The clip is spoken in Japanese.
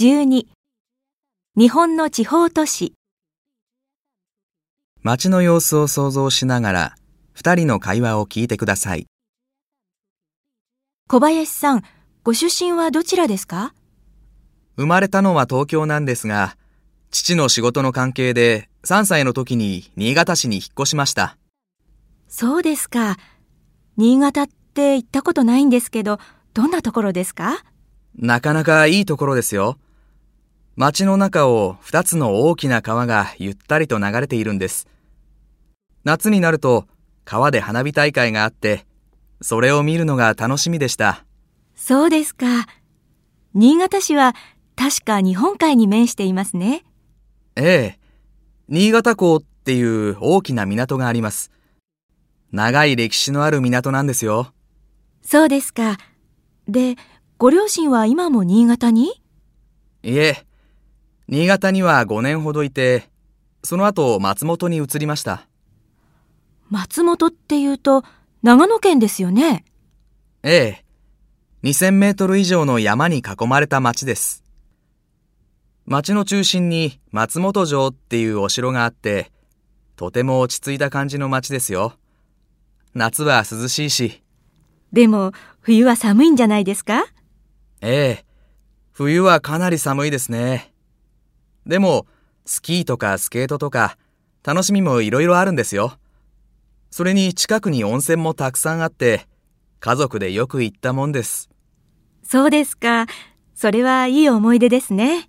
12日本の地方都市街の様子を想像しながら、二人の会話を聞いてください。小林さん、ご出身はどちらですか？生まれたのは東京なんですが、父の仕事の関係で3歳の時に新潟市に引っ越しました。そうですか。新潟って行ったことないんですけど、どんなところですか？なかなかいいところですよ。街の中を二つの大きな川がゆったりと流れているんです。夏になると川で花火大会があって、それを見るのが楽しみでした。そうですか。新潟市は確か日本海に面していますね。ええ。新潟港っていう大きな港があります。長い歴史のある港なんですよ。そうですか。で、ご両親は今も新潟に？いえ、新潟には5年ほどいて、その後松本に移りました。松本っていうと長野県ですよね？ええ。2000メートル以上の山に囲まれた町です。町の中心に松本城っていうお城があって、とても落ち着いた感じの町ですよ。夏は涼しいし、でも冬は寒いんじゃないですか？ええ。冬はかなり寒いですね。でも、スキーとかスケートとか、楽しみもいろいろあるんですよ。それに近くに温泉もたくさんあって、家族でよく行ったもんです。そうですか。それはいい思い出ですね。